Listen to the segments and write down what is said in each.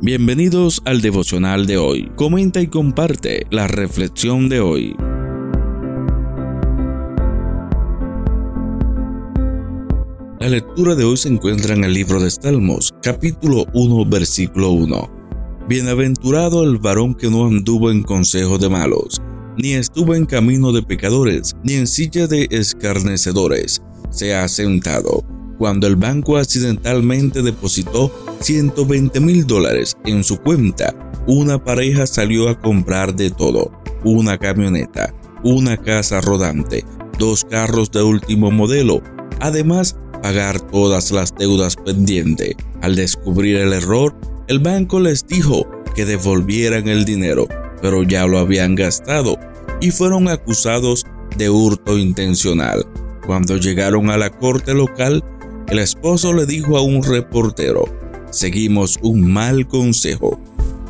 Bienvenidos al devocional de hoy. Comenta y comparte la reflexión de hoy. La lectura de hoy se encuentra en el libro de Salmos, capítulo 1, versículo 1. Bienaventurado el varón que no anduvo en consejo de malos, ni estuvo en camino de pecadores, ni en silla de escarnecedores, se ha sentado. Cuando el banco accidentalmente depositó 120 mil dólares en su cuenta, una pareja salió a comprar de todo, una camioneta, una casa rodante, dos carros de último modelo, además pagar todas las deudas pendientes. Al descubrir el error, el banco les dijo que devolvieran el dinero, pero ya lo habían gastado y fueron acusados de hurto intencional. Cuando llegaron a la corte local, el esposo le dijo a un reportero, seguimos un mal consejo.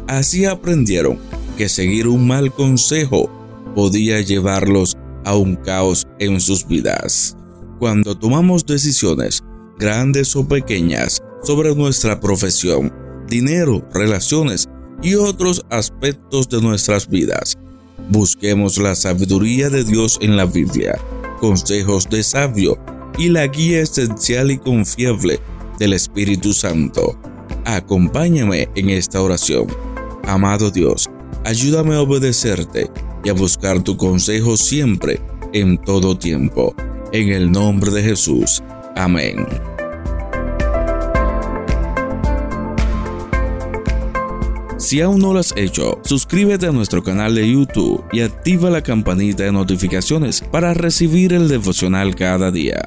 Así aprendieron que seguir un mal consejo podía llevarlos a un caos en sus vidas. Cuando tomamos decisiones, grandes o pequeñas, sobre nuestra profesión, dinero, relaciones y otros aspectos de nuestras vidas, busquemos la sabiduría de Dios en la Biblia, consejos de sabio y la guía esencial y confiable del Espíritu Santo. Acompáñame en esta oración. Amado Dios, ayúdame a obedecerte y a buscar tu consejo siempre, en todo tiempo. En el nombre de Jesús. Amén. Si aún no lo has hecho, suscríbete a nuestro canal de YouTube y activa la campanita de notificaciones para recibir el devocional cada día.